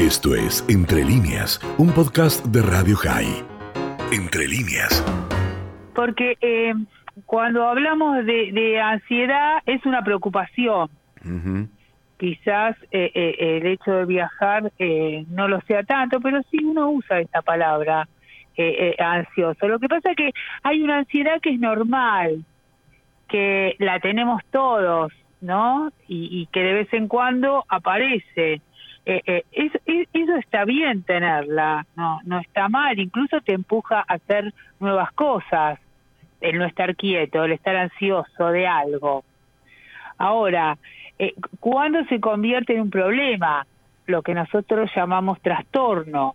Esto es Entre líneas, un podcast de Radio High. Entre líneas. Porque eh, cuando hablamos de, ansiedad es una preocupación. Quizás eh, eh, el hecho de viajar no lo sea tanto, pero sí uno usa esta palabra ansioso. Lo que pasa es que hay una ansiedad que es normal, que la tenemos todos, ¿no? y que de vez en cuando aparece eh, eh, eso, está bien tenerla, no, no está mal, incluso te empuja a hacer nuevas cosas, el no estar quieto, el estar ansioso de algo. Ahora, eh, ¿cuándo se convierte en un problema? Lo que nosotros llamamos trastorno.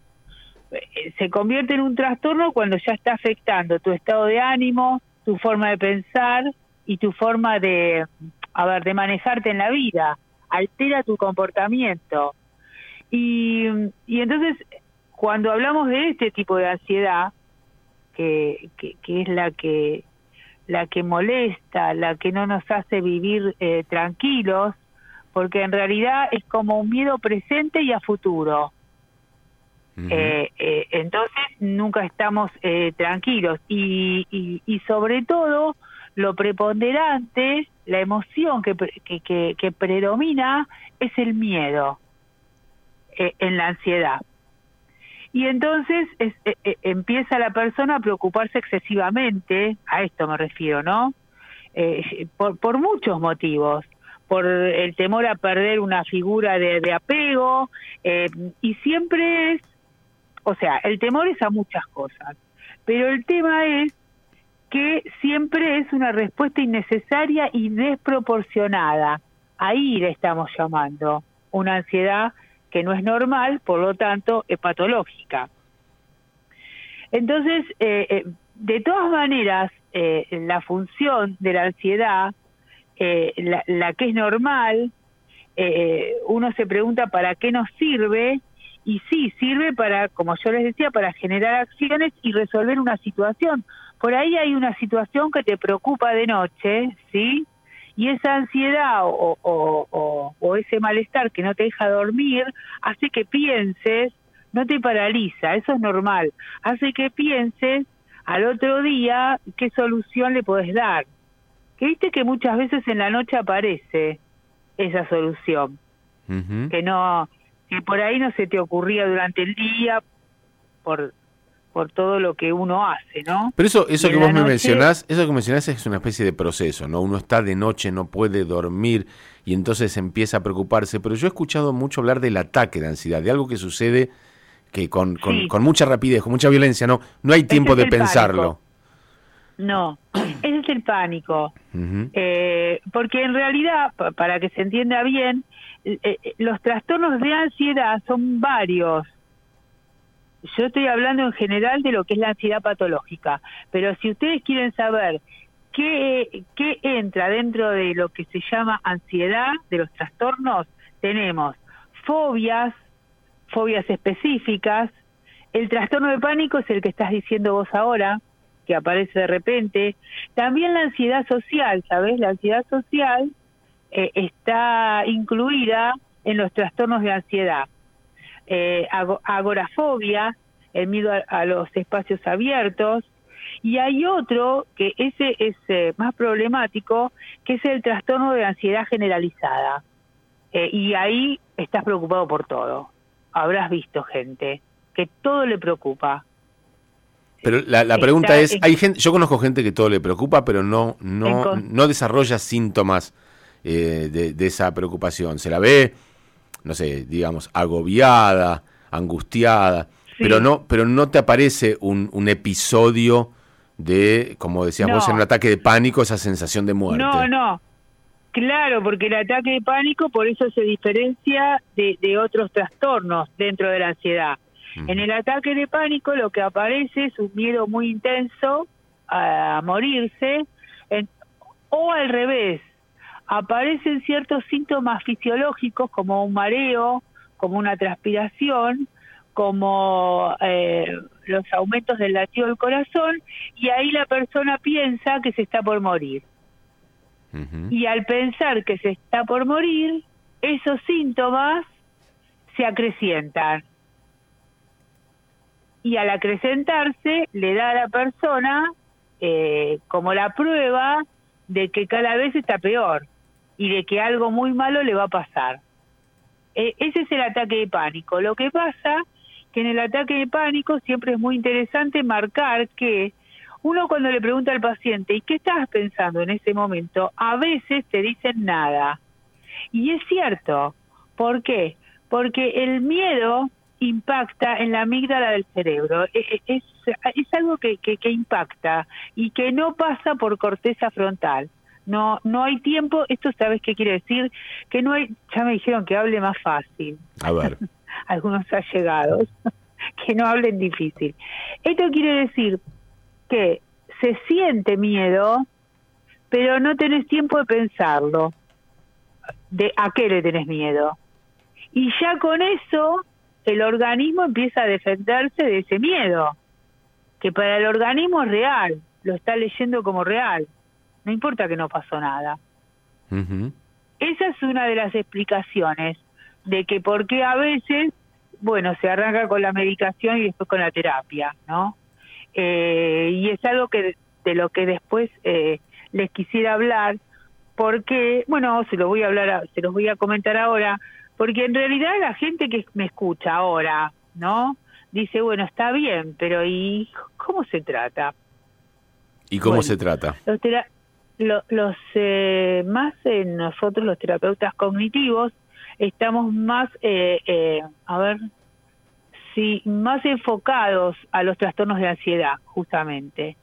Eh, se convierte en un trastorno cuando ya está afectando tu estado de ánimo, tu forma de pensar y tu forma de, a ver, de manejarte en la vida. Altera tu comportamiento y, y entonces, cuando hablamos de este tipo de ansiedad, que, que, es la que la que molesta, la que no nos hace vivir eh, tranquilos, porque en realidad es como un miedo presente y a futuro. eh, eh, entonces nunca estamos eh, tranquilos y, y, y, sobre todo lo preponderante, la emoción que, que, que, que predomina es el miedo. Eh, en la ansiedad. Y entonces eh, eh, empieza la persona a preocuparse excesivamente, a esto me refiero, ¿no? por, por muchos motivos, por el temor a perder una figura de, de apego, y siempre es, o sea, el temor es a muchas cosas, pero el tema es que siempre es una respuesta innecesaria y desproporcionada. Ahí le estamos llamando una ansiedad que no es normal, por lo tanto es patológica. Entonces, eh, eh, de todas maneras, eh, la función de la ansiedad, la, la, que es normal, uno se pregunta para qué nos sirve y sí, sirve para, como yo les decía, para generar acciones y resolver una situación. Por ahí hay una situación que te preocupa de noche, ¿sí? Y esa ansiedad o, o, ese malestar que no te deja dormir hace que pienses, no te paraliza, eso es normal, hace que pienses al otro día qué solución le podés dar. Que viste que muchas veces en la noche aparece esa solución, que no, que por ahí no se te ocurría durante el día por por todo lo que uno hace, ¿no? Pero eso, eso que vos me mencionás, eso que mencionás es una especie de proceso, ¿no? Uno está de noche, no puede dormir y entonces empieza a preocuparse. Pero yo he escuchado mucho hablar del ataque de ansiedad, de algo que sucede que con, con, mucha rapidez, con mucha violencia, no, no hay tiempo de pensarlo. No, ese es el pánico. eh, porque en realidad, para que se entienda bien, eh, eh, los trastornos de ansiedad son varios yo estoy hablando en general de lo que es la ansiedad patológica, pero si ustedes quieren saber qué, qué entra dentro de lo que se llama ansiedad, de los trastornos, tenemos fobias, fobias específicas, el trastorno de pánico es el que estás diciendo vos ahora, que aparece de repente, también la ansiedad social, ¿sabes? La ansiedad social eh, está incluida en los trastornos de ansiedad eh, agorafobia, el miedo a, los espacios abiertos, y hay otro que ese es eh, más problemático, que es el trastorno de ansiedad generalizada. Eh, y ahí estás preocupado por todo. Habrás visto gente que todo le preocupa. Pero la, pregunta es, hay gente, yo conozco gente que todo le preocupa, pero no no no desarrolla síntomas eh, de, de, esa preocupación. Se la ve no sé, digamos, agobiada, angustiada, pero no, pero no te aparece un, un episodio de, como decíamos, en un ataque de pánico, esa sensación de muerte. No, no. Claro, porque el ataque de pánico por eso se diferencia de, de otros trastornos dentro de la ansiedad. En el ataque de pánico lo que aparece es un miedo muy intenso a morirse, o al revés, aparecen ciertos síntomas fisiológicos como un mareo, como una transpiración, como eh, los aumentos del latido del corazón, y ahí la persona piensa que se está por morir. Y al pensar que se está por morir, esos síntomas se acrecientan. Y al acrecentarse le da a la persona eh, como la prueba de que cada vez está peor y de que algo muy malo le va a pasar. E, ese es el ataque de pánico. Lo que pasa que en el ataque de pánico siempre es muy interesante marcar que uno cuando le pregunta al paciente, ¿y qué estabas pensando en ese momento? A veces te dicen nada. Y es cierto. ¿Por qué? Porque el miedo impacta en la amígdala del cerebro. E, e, es, es, algo que, que impacta y que no pasa por corteza frontal no no hay tiempo esto sabes qué quiere decir que no hay ya me dijeron que hable más fácil a ver algunos allegados, que no hablen difícil. Esto quiere decir que se siente miedo, pero no tenés tiempo de pensarlo. ¿De a qué le tenés miedo? Y ya con eso el organismo empieza a defenderse de ese miedo, que para el organismo es real, lo está leyendo como real. No importa que no pasó nada. Esa es una de las explicaciones de que por qué a veces, bueno, se arranca con la medicación y después con la terapia, ¿no? Eh, y es algo que de lo que después eh, les quisiera hablar, porque, bueno, se lo voy a hablar, se los voy a comentar ahora, porque en realidad la gente que me escucha ahora, ¿no? Dice, bueno, está bien, pero ¿y cómo se trata? ¿Y cómo se trata? Los, los eh, más en nosotros los terapeutas cognitivos estamos más, eh, eh, a ver, sí, más enfocados a los trastornos de ansiedad, justamente.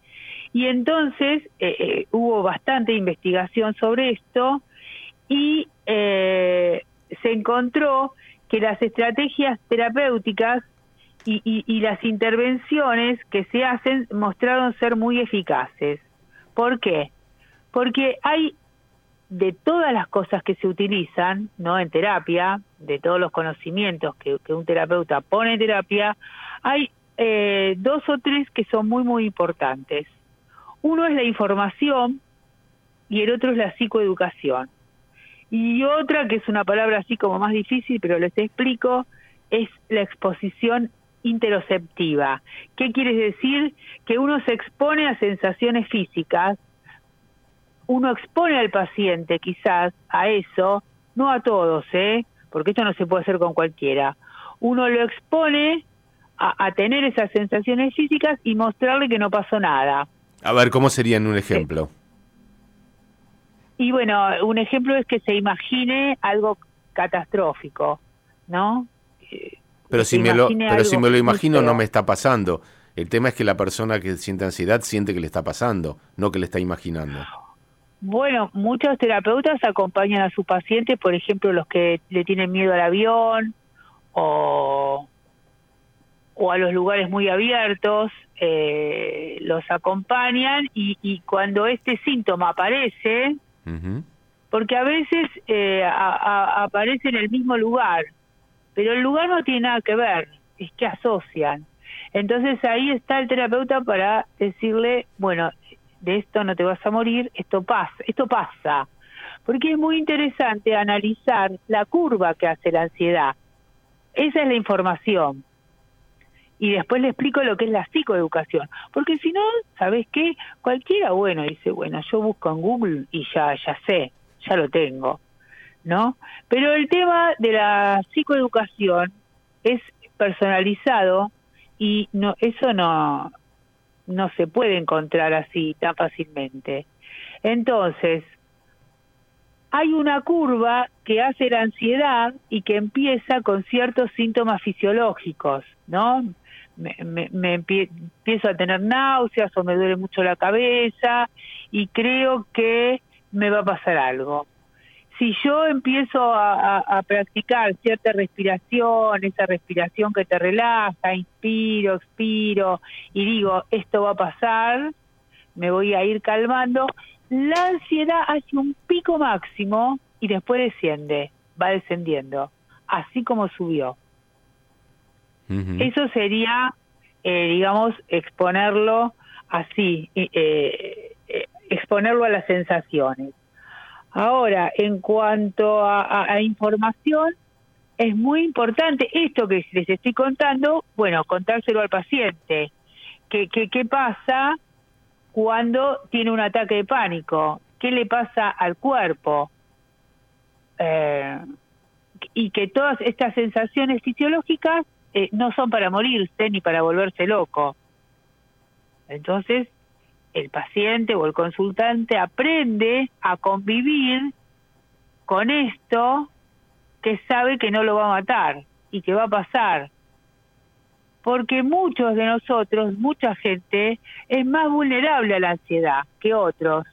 Y entonces eh, hubo bastante investigación sobre esto y se encontró que las estrategias terapéuticas y, y, las intervenciones que se hacen mostraron ser muy eficaces. ¿Por qué? Porque hay de todas las cosas que se utilizan no en terapia, de todos los conocimientos que, un terapeuta pone en terapia, hay eh, dos o tres que son muy, muy importantes. Uno es la información y el otro es la psicoeducación. Y otra, que es una palabra así como más difícil, pero les explico, es la exposición interoceptiva. ¿Qué quiere decir? Que uno se expone a sensaciones físicas uno expone al paciente quizás a eso, no a todos, ¿eh? porque esto no se puede hacer con cualquiera. Uno lo expone a, tener esas sensaciones físicas y mostrarle que no pasó nada. A ver, ¿cómo sería en un ejemplo? Y bueno, un ejemplo es que se imagine algo catastrófico, ¿no? Pero si me lo, pero si me lo imagino no me está pasando. El tema es que la persona que siente ansiedad siente que le está pasando, no que le está imaginando. Bueno, muchos terapeutas acompañan a sus pacientes, por ejemplo, los que le tienen miedo al avión o, o a los lugares muy abiertos, eh, los acompañan y, cuando este síntoma aparece, porque a veces eh, aparece en el mismo lugar, pero el lugar no tiene nada que ver, es que asocian. Entonces ahí está el terapeuta para decirle, bueno, de esto no te vas a morir, esto pasa, esto pasa. Porque es muy interesante analizar la curva que hace la ansiedad. Esa es la información. Y después le explico lo que es la psicoeducación. Porque si no, ¿sabes qué? Cualquiera, bueno, dice, bueno, yo busco en Google y ya, ya sé, ya lo tengo. ¿No? Pero el tema de la psicoeducación es personalizado y no eso no no se puede encontrar así tan fácilmente. Entonces, hay una curva que hace la ansiedad y que empieza con ciertos síntomas fisiológicos, ¿no? Me, empiezo a tener náuseas o me duele mucho la cabeza y creo que me va a pasar algo si yo empiezo a, practicar cierta respiración, esa respiración que te relaja, inspiro, expiro y digo, esto va a pasar, me voy a ir calmando, la ansiedad hace un pico máximo y después desciende, va descendiendo, así como subió. Eso sería, eh, digamos, exponerlo así, eh, eh, exponerlo a las sensaciones. Ahora, en cuanto a, información, es muy importante esto que les estoy contando, bueno, contárselo al paciente. ¿Qué, qué, qué pasa cuando tiene un ataque de pánico? ¿Qué le pasa al cuerpo? Eh, y que todas estas sensaciones fisiológicas eh, no son para morirse ni para volverse loco. Entonces, el paciente o el consultante aprende a convivir con esto que sabe que no lo va a matar y que va a pasar. Porque muchos de nosotros, mucha gente, es más vulnerable a la ansiedad que otros,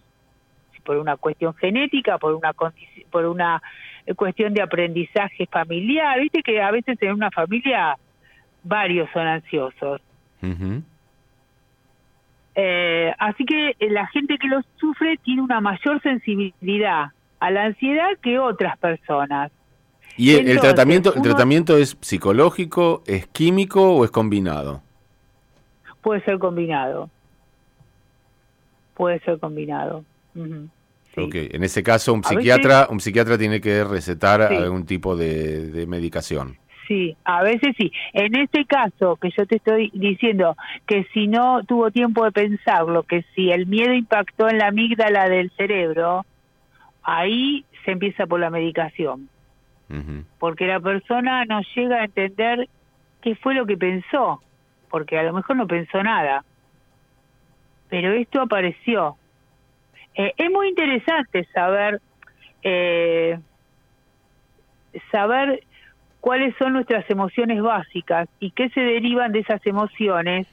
por una cuestión genética, por una por una cuestión de aprendizaje familiar. Viste que a veces en una familia varios son ansiosos. Eh, así que la gente que lo sufre tiene una mayor sensibilidad a la ansiedad que otras personas. ¿Y el, tratamiento, el tratamiento es psicológico, es químico o es combinado? Puede ser combinado. Puede ser combinado. En ese caso un psiquiatra, un psiquiatra tiene que recetar algún tipo de, medicación. Sí, a veces sí. En este caso que yo te estoy diciendo que si no tuvo tiempo de pensarlo, que si el miedo impactó en la amígdala del cerebro, ahí se empieza por la medicación porque la persona no llega a entender qué fue lo que pensó, porque a lo mejor no pensó nada, pero esto apareció. Eh, es muy interesante saber eh, saber cuáles son nuestras emociones básicas y qué se derivan de esas emociones.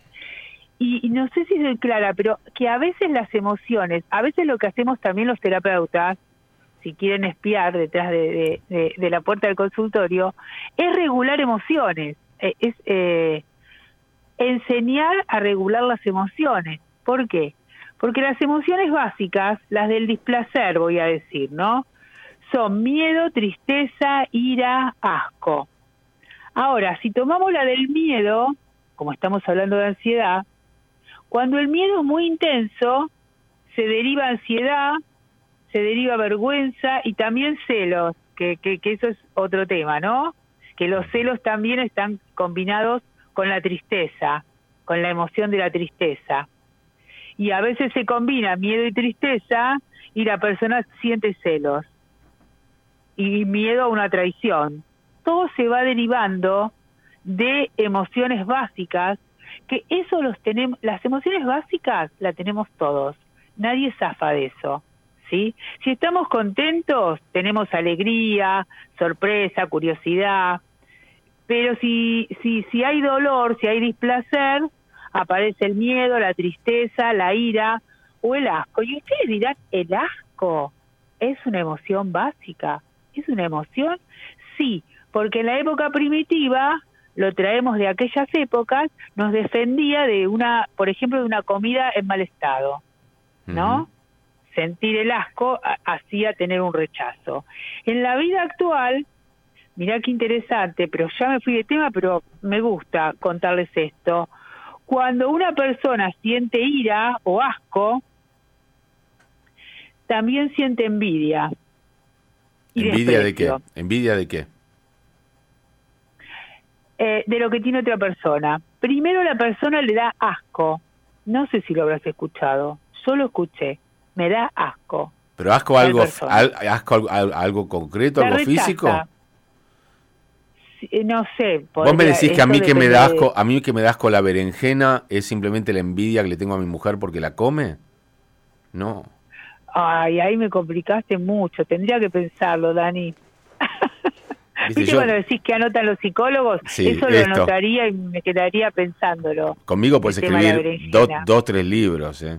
y, no sé si soy clara, pero que a veces las emociones, a veces lo que hacemos también los terapeutas, si quieren espiar detrás de, la puerta del consultorio, es regular emociones, eh, es eh, enseñar a regular las emociones. ¿Por qué? Porque las emociones básicas, las del displacer, voy a decir, ¿no? Son miedo, tristeza, ira, asco. Ahora, si tomamos la del miedo, como estamos hablando de ansiedad, cuando el miedo es muy intenso, se deriva ansiedad, se deriva vergüenza y también celos, que, que, eso es otro tema, ¿no? Que los celos también están combinados con la tristeza, con la emoción de la tristeza. Y a veces se combina miedo y tristeza y la persona siente celos y miedo a una traición. Todo se va derivando de emociones básicas, que eso los tenemos, las emociones básicas las tenemos todos, nadie zafa de eso. ¿sí? Si estamos contentos, tenemos alegría, sorpresa, curiosidad, pero si, si, si hay dolor, si hay displacer, aparece el miedo, la tristeza, la ira o el asco. Y ustedes dirán, ¿el asco es una emoción básica? ¿Es una emoción? Sí, porque en la época primitiva lo traemos de aquellas épocas, nos defendía de una, por ejemplo, de una comida en mal estado, ¿no? sentir el asco hacía tener un rechazo. En la vida actual, mirá qué interesante, pero ya me fui de tema, pero me gusta contarles esto. Cuando una persona siente ira o asco, también siente envidia. ¿Envidia de qué? ¿Envidia de qué? Eh, de lo que tiene otra persona. Primero la persona le da asco. No sé si lo habrás escuchado. Yo lo escuché me da asco. ¿Pero asco algo, asco algo concreto, algo físico? no sé. Vos me decís que a mí que me da asco, a mí que me da asco la berenjena es simplemente la envidia que le tengo a mi mujer porque la come? No. Ay, ahí me complicaste mucho. Tendría que pensarlo, Dani. ¿Viste, cuando decís que anotan los psicólogos? Eso lo anotaría y me quedaría pensándolo. Conmigo puedes escribir dos, dos, tres libros, ¿eh?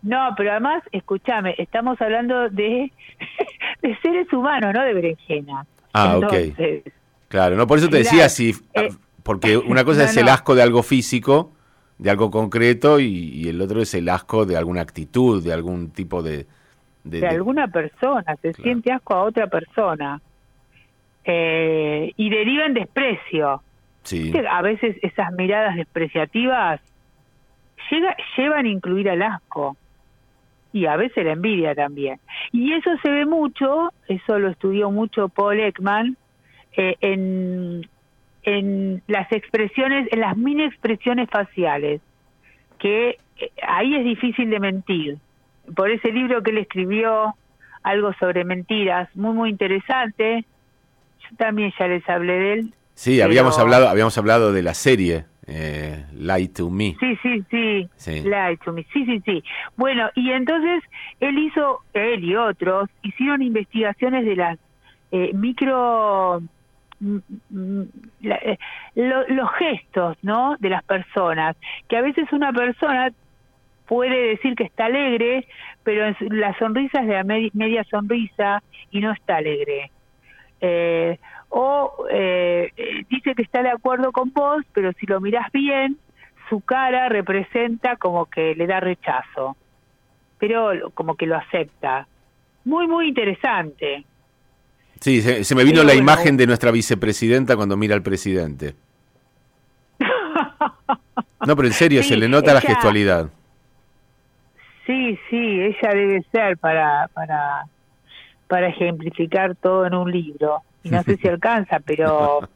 No, pero además, escúchame, estamos hablando de, de seres humanos, no de berenjena. Ah, ok. Claro, no por eso te decía si, eh, porque una cosa es el asco de algo físico, de algo concreto, y, el otro es el asco de alguna actitud, de algún tipo de... De, alguna persona, se siente asco a otra persona. Eh, y deriva en desprecio. Sí. A veces esas miradas despreciativas llega, llevan a incluir al asco y a veces la envidia también. Y eso se ve mucho, eso lo estudió mucho Paul Ekman, eh, en, en las expresiones, en las mini expresiones faciales, que eh, ahí es difícil de mentir. Por ese libro que él escribió, algo sobre mentiras, muy, muy interesante. Yo también ya les hablé de él. Sí, habíamos, hablado, habíamos hablado de la serie eh, Lie to Me. Sí, sí, sí, sí, Lie to Me, sí, sí, sí. Bueno, y entonces él hizo, él y otros, hicieron investigaciones de las eh, micro... Mm, mm, eh, los gestos, ¿no? De las personas, que a veces una persona puede decir que está alegre, pero la sonrisa es de media sonrisa y no está alegre. Eh, o eh, dice que está de acuerdo con vos, pero si lo miras bien, su cara representa como que le da rechazo, pero como que lo acepta. Muy, muy interesante. Sí, se, me vino la imagen de nuestra vicepresidenta cuando mira al presidente. No, pero en serio, se le nota la gestualidad. Sí, sí, ella debe ser para, para, para ejemplificar todo en un libro. Y no sé si alcanza, pero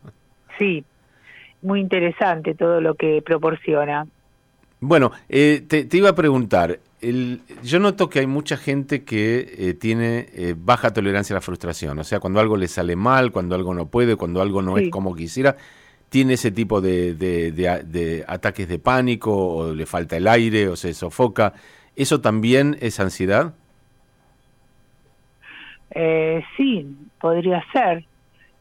sí, muy interesante todo lo que proporciona. Bueno, eh, te, iba a preguntar, el, yo noto que hay mucha gente que eh, tiene eh, baja tolerancia a la frustración, o sea, cuando algo le sale mal, cuando algo no puede, cuando algo no es como quisiera, tiene ese tipo de, de, de, ataques de pánico, o le falta el aire, o se sofoca. ¿Eso también es ansiedad? Eh, sí, podría ser.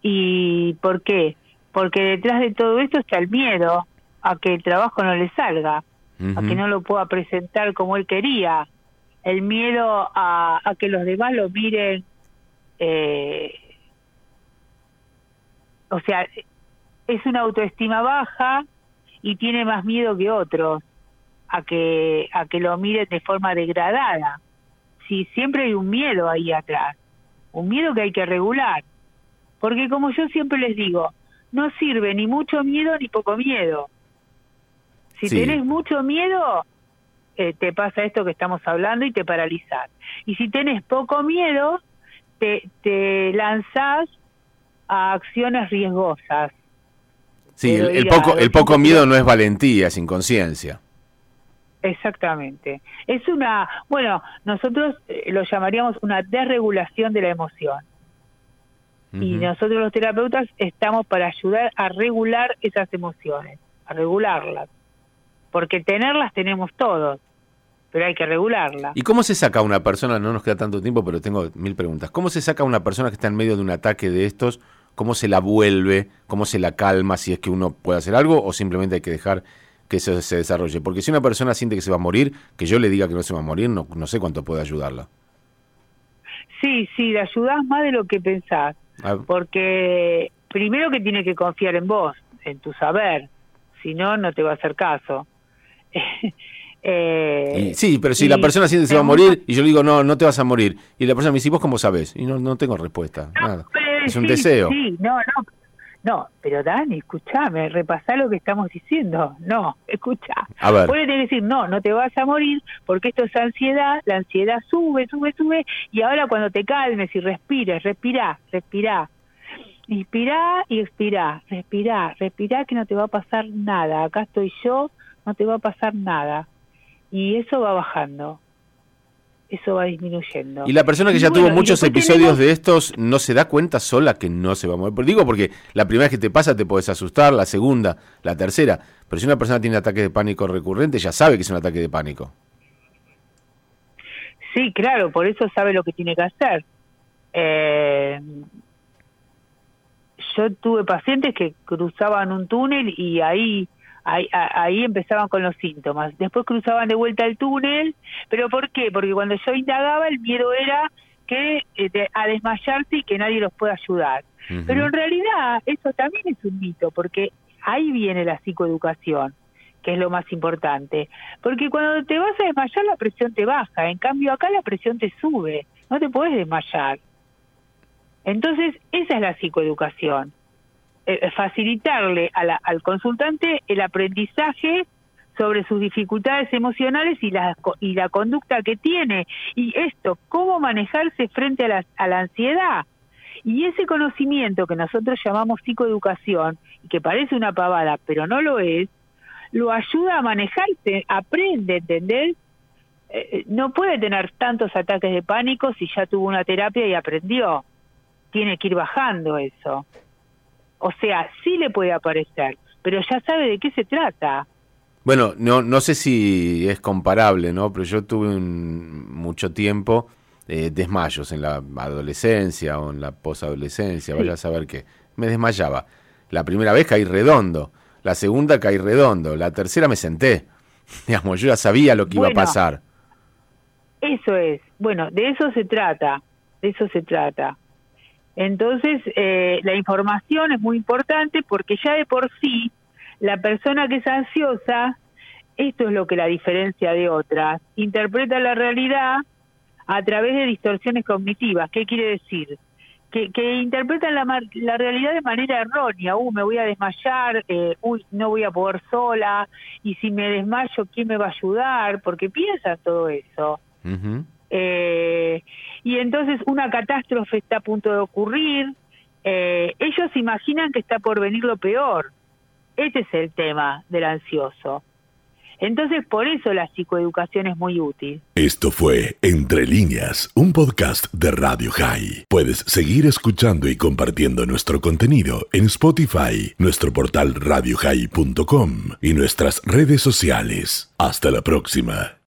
¿Y por qué? Porque detrás de todo esto está el miedo a que el trabajo no le salga, a que no lo pueda presentar como él quería, el miedo a, a que los demás lo miren, eh, o sea, es una autoestima baja y tiene más miedo que otros a que a que lo miren de forma degradada. Si siempre hay un miedo ahí atrás, un miedo que hay que regular, porque como yo siempre les digo, no sirve ni mucho miedo ni poco miedo. Si tenés mucho miedo, eh, te pasa esto que estamos hablando y te paralizas. Y si tenés poco miedo, te, te lanzás a acciones riesgosas. Sí, el, poco, el poco miedo no es valentía, es inconsciencia. Exactamente. Es una, bueno, nosotros eh, lo llamaríamos una desregulación de la emoción. Y nosotros los terapeutas estamos para ayudar a regular esas emociones, a regularlas. Porque tenerlas tenemos todos, pero hay que regularlas. ¿Y cómo se saca una persona, no nos queda tanto tiempo, pero tengo mil preguntas, ¿cómo se saca una persona que está en medio de un ataque de estos? ¿Cómo se la vuelve? ¿Cómo se la calma si es que uno puede hacer algo? ¿O simplemente hay que dejar que eso se desarrolle. Porque si una persona siente que se va a morir, que yo le diga que no se va a morir, no, no sé cuánto puede ayudarla. Sí, sí, le ayudás más de lo que pensás. Ah. Porque primero que tiene que confiar en vos, en tu saber. Si no, no te va a hacer caso. eh, sí, pero si la persona siente que se va a morir y yo le digo, no, no te vas a morir. Y la persona me dice, ¿vos cómo sabes? Y no, no tengo respuesta. nada. Es un deseo. Sí, no, no, no, pero Dani, escúchame, repasá lo que estamos diciendo. No, escucha. Puede decir, no, no te vas a morir porque esto es ansiedad, la ansiedad sube, sube, sube, y ahora cuando te calmes y respires, respirá, respirá. Inspirá y expirá, respirá, respirá que no te va a pasar nada. Acá estoy yo, no te va a pasar nada. Y eso va bajando eso va disminuyendo. Y la persona que ya tuvo muchos episodios de estos no se da cuenta sola que no se va a mover. Digo porque la primera vez que te pasa te puedes asustar, la segunda, la tercera. Pero si una persona tiene ataque de pánico recurrente, ya sabe que es un ataque de pánico. Sí, claro, por eso sabe lo que tiene que hacer. Eh, yo tuve pacientes que cruzaban un túnel y ahí Ahí, empezaban con los síntomas. Después cruzaban de vuelta el túnel, pero ¿por qué? Porque cuando yo indagaba el miedo era que eh, a desmayarse y que nadie los pueda ayudar. Pero en realidad eso también es un mito, porque ahí viene la psicoeducación, que es lo más importante. Porque cuando te vas a desmayar la presión te baja, en cambio acá la presión te sube, no te puedes desmayar. Entonces esa es la psicoeducación. Eh, facilitarle al consultante el aprendizaje sobre sus dificultades emocionales y la, y la conducta que tiene. Y esto, cómo manejarse frente a la, a la ansiedad. Y ese conocimiento que nosotros llamamos psicoeducación, y que parece una pavada, pero no lo es, lo ayuda a manejarse, aprende, ¿entendés? Eh, eh, no puede tener tantos ataques de pánico si ya tuvo una terapia y aprendió. Tiene que ir bajando eso. O sea, sí le puede aparecer, pero ya sabe de qué se trata. Bueno, no, no sé si es comparable, ¿no? Pero yo tuve un, mucho tiempo eh, desmayos en la adolescencia o en la posadolescencia, vaya a saber qué. Me desmayaba. La primera vez caí redondo, la segunda caí redondo, la tercera me senté. Digamos, yo ya sabía lo que iba a pasar. Eso es, bueno, de eso se trata, de eso se trata. Entonces, eh, la información es muy importante porque ya de por sí, la persona que es ansiosa, esto es lo que la diferencia de otras, interpreta la realidad a través de distorsiones cognitivas. ¿Qué quiere decir? Que, que interpretan la, la realidad de manera errónea. Uh, me voy a desmayar, eh, uy, no voy a poder sola, y si me desmayo, ¿quién me va a ayudar? Porque piensan todo eso. Eh, y entonces una catástrofe está a punto de ocurrir. Eh, ellos imaginan que está por venir lo peor. Ese es el tema del ansioso. Entonces, por eso la psicoeducación es muy útil. Esto fue Entre líneas, un podcast de Radio High. Puedes seguir escuchando y compartiendo nuestro contenido en Spotify, nuestro portal radiohigh.com y nuestras redes sociales. Hasta la próxima.